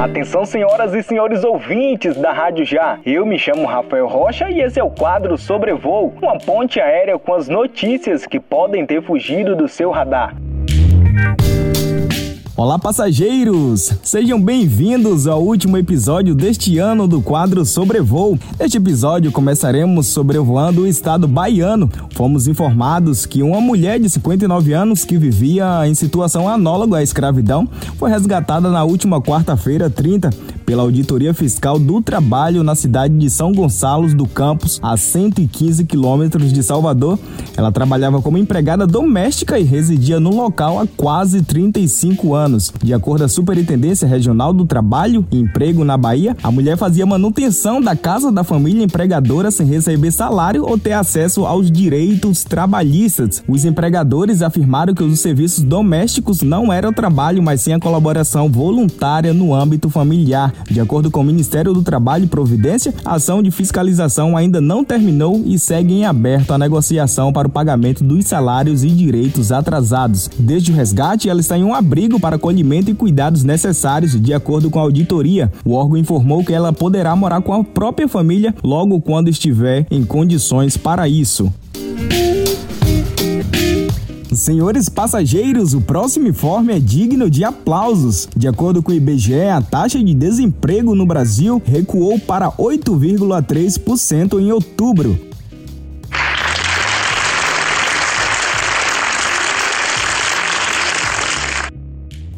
Atenção, senhoras e senhores ouvintes da Rádio Já. Eu me chamo Rafael Rocha e esse é o quadro Sobrevoo, uma ponte aérea com as notícias que podem ter fugido do seu radar. Olá, passageiros! Sejam bem-vindos ao último episódio deste ano do quadro Sobrevoo. Neste episódio, começaremos sobrevoando o estado baiano. Fomos informados que uma mulher de 59 anos que vivia em situação análoga à escravidão foi resgatada na última quarta-feira, 30, pela Auditoria Fiscal do Trabalho na cidade de São Gonçalo do Campos, a 115 quilômetros de Salvador. Ela trabalhava como empregada doméstica e residia no local há quase 35 anos. De acordo com a Superintendência Regional do Trabalho e Emprego na Bahia, a mulher fazia manutenção da casa da família empregadora sem receber salário ou ter acesso aos direitos trabalhistas. Os empregadores afirmaram que os serviços domésticos não eram trabalho, mas sim a colaboração voluntária no âmbito familiar. De acordo com o Ministério do Trabalho e Providência, a ação de fiscalização ainda não terminou e segue em aberto a negociação para o pagamento dos salários e direitos atrasados. Desde o resgate, ela está em um abrigo para acolhimento e cuidados necessários, de acordo com a auditoria. O órgão informou que ela poderá morar com a própria família logo quando estiver em condições para isso. Senhores passageiros, o próximo informe é digno de aplausos. De acordo com o IBGE, a taxa de desemprego no Brasil recuou para 8,3% em outubro,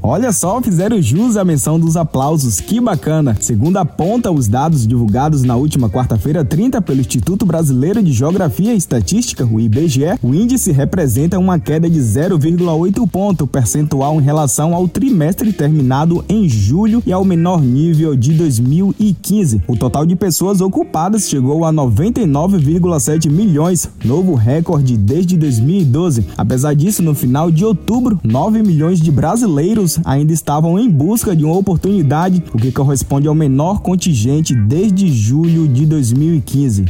Olha só, fizeram jus à menção dos aplausos, que bacana! Segundo aponta os dados divulgados na última quarta-feira 30 pelo Instituto Brasileiro de Geografia e Estatística, o IBGE, o índice representa uma queda de 0,8 ponto percentual em relação ao trimestre terminado em julho e ao menor nível de 2015. O total de pessoas ocupadas chegou a 99,7 milhões, novo recorde desde 2012. Apesar disso, no final de outubro, 9 milhões de brasileiros ainda estavam em busca de uma oportunidade, o que corresponde ao menor contingente desde julho de 2015.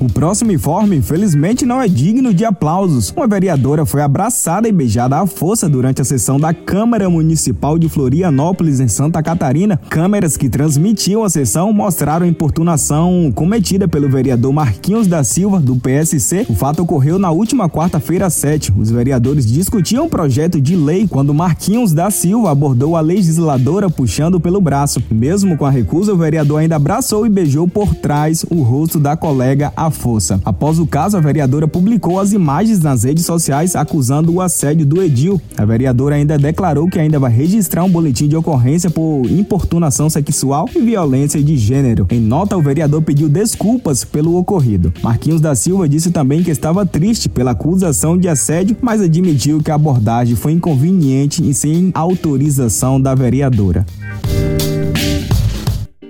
O próximo informe, infelizmente, não é digno de aplausos. Uma vereadora foi abraçada e beijada à força durante a sessão da Câmara Municipal de Florianópolis, em Santa Catarina. Câmeras que transmitiam a sessão mostraram a importunação cometida pelo vereador Marquinhos da Silva, do PSC. O fato ocorreu na última quarta-feira, 7. Os vereadores discutiam um projeto de lei quando Marquinhos da Silva abordou a legisladora puxando pelo braço. Mesmo com a recusa, o vereador ainda abraçou e beijou por trás o rosto da colega força. Após o caso, a vereadora publicou as imagens nas redes sociais acusando o assédio do Edil. A vereadora ainda declarou que ainda vai registrar um boletim de ocorrência por importunação sexual e violência de gênero. Em nota, o vereador pediu desculpas pelo ocorrido. Marquinhos da Silva disse também que estava triste pela acusação de assédio, mas admitiu que a abordagem foi inconveniente e sem autorização da vereadora.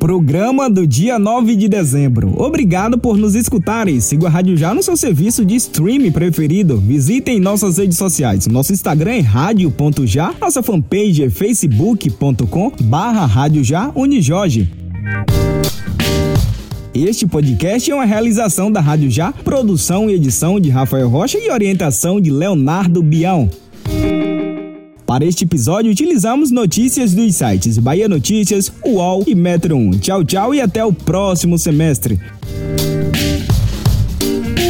Programa do dia 9 de dezembro. Obrigado por nos escutarem. Siga a Rádio Já no seu serviço de streaming preferido. Visitem nossas redes sociais. Nosso Instagram é rádio.já. Nossa fanpage é facebook.com barra Rádio Já Unijorge. Este podcast é uma realização da Rádio Já, produção e edição de Rafael Rocha e orientação de Leonardo Bião. Para este episódio, utilizamos notícias dos sites Bahia Notícias, UOL e Metro 1. Tchau, tchau e até o próximo semestre.